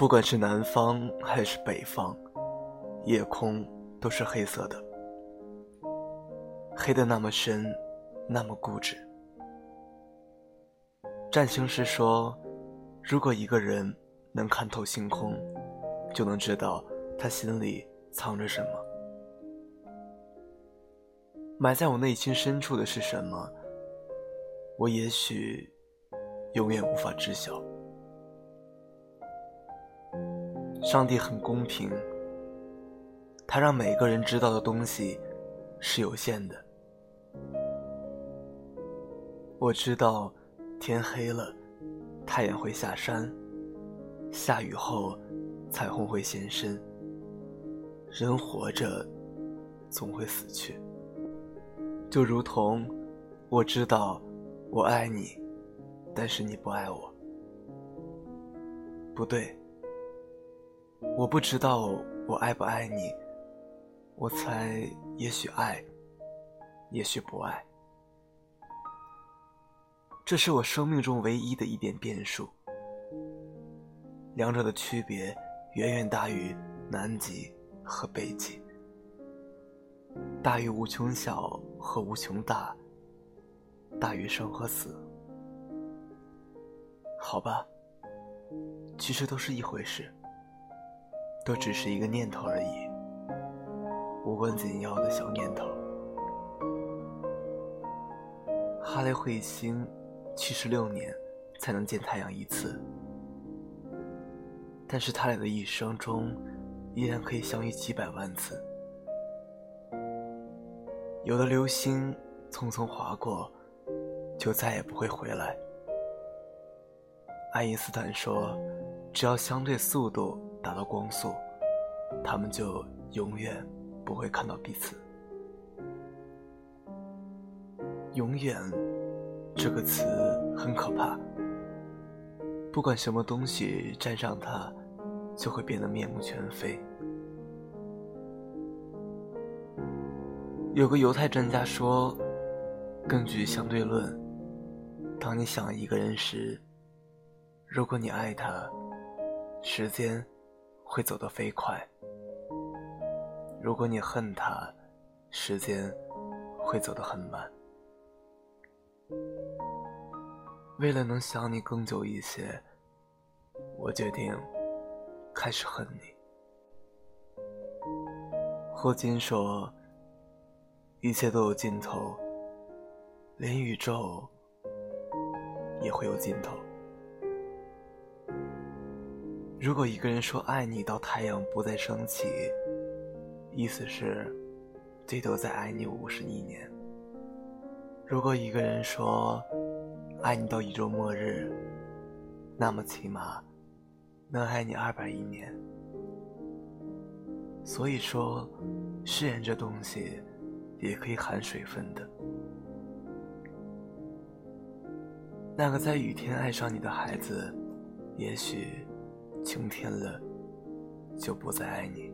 不管是南方还是北方，夜空都是黑色的，黑的那么深，那么固执。占星师说，如果一个人能看透星空，就能知道他心里藏着什么。埋在我内心深处的是什么？我也许永远无法知晓。上帝很公平，他让每个人知道的东西是有限的。我知道，天黑了，太阳会下山；下雨后，彩虹会现身。人活着，总会死去。就如同，我知道，我爱你，但是你不爱我。不对。我不知道我爱不爱你，我猜也许爱，也许不爱。这是我生命中唯一的一点变数，两者的区别远远大于南极和北极，大于无穷小和无穷大，大于生和死。好吧，其实都是一回事。都只是一个念头而已，无关紧要的小念头。哈雷彗星七十六年才能见太阳一次，但是他俩的一生中依然可以相遇几百万次。有的流星匆匆划过，就再也不会回来。爱因斯坦说：“只要相对速度。”达到光速，他们就永远不会看到彼此。永远这个词很可怕，不管什么东西沾上它，就会变得面目全非。有个犹太专家说，根据相对论，当你想一个人时，如果你爱他，时间。会走得飞快。如果你恨他，时间会走得很慢。为了能想你更久一些，我决定开始恨你。霍金说：“一切都有尽头，连宇宙也会有尽头。”如果一个人说爱你到太阳不再升起，意思是最多再爱你五十亿年。如果一个人说爱你到宇宙末日，那么起码能爱你二百亿年。所以说，誓言这东西也可以含水分的。那个在雨天爱上你的孩子，也许。晴天了，就不再爱你。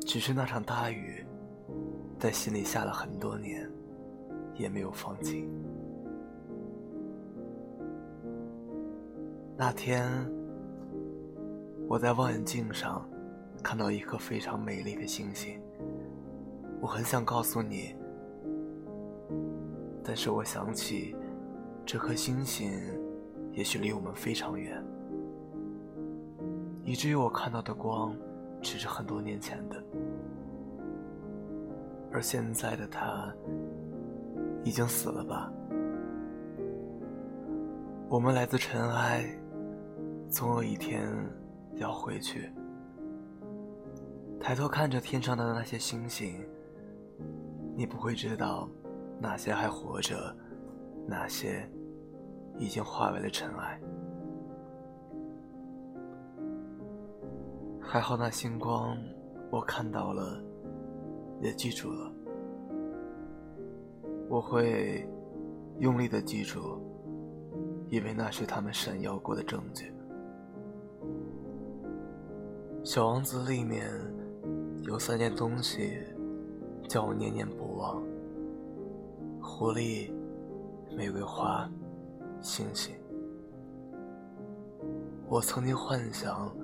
只是那场大雨，在心里下了很多年，也没有放弃。那天，我在望远镜上看到一颗非常美丽的星星，我很想告诉你，但是我想起这颗星星。也许离我们非常远，以至于我看到的光，只是很多年前的，而现在的他，已经死了吧？我们来自尘埃，总有一天要回去。抬头看着天上的那些星星，你不会知道哪些还活着，哪些已经化为了尘埃。还好那星光，我看到了，也记住了。我会用力的记住，因为那是他们闪耀过的证据。小王子里面有三件东西，叫我念念不忘：狐狸、玫瑰花、星星。我曾经幻想。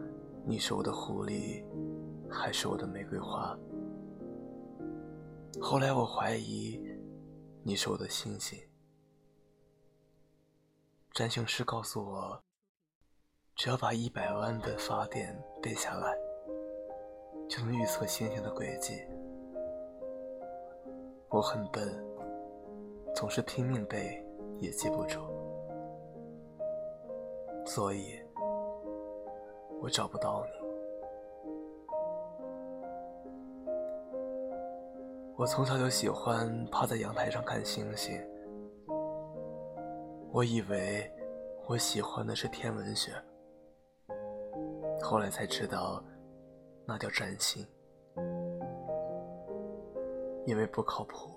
你是我的狐狸，还是我的玫瑰花？后来我怀疑你是我的星星。占星师告诉我，只要把一百万的法典背下来，就能预测星星的轨迹。我很笨，总是拼命背也记不住，所以。我找不到你。我从小就喜欢趴在阳台上看星星。我以为我喜欢的是天文学，后来才知道那叫占星，因为不靠谱。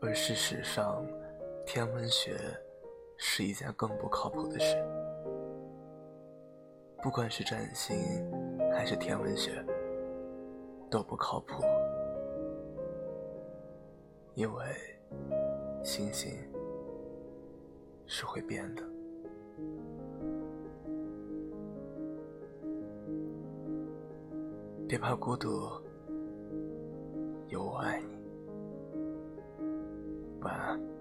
而事实上，天文学。是一件更不靠谱的事。不管是占星还是天文学，都不靠谱，因为星星是会变的。别怕孤独，有我爱你。晚安。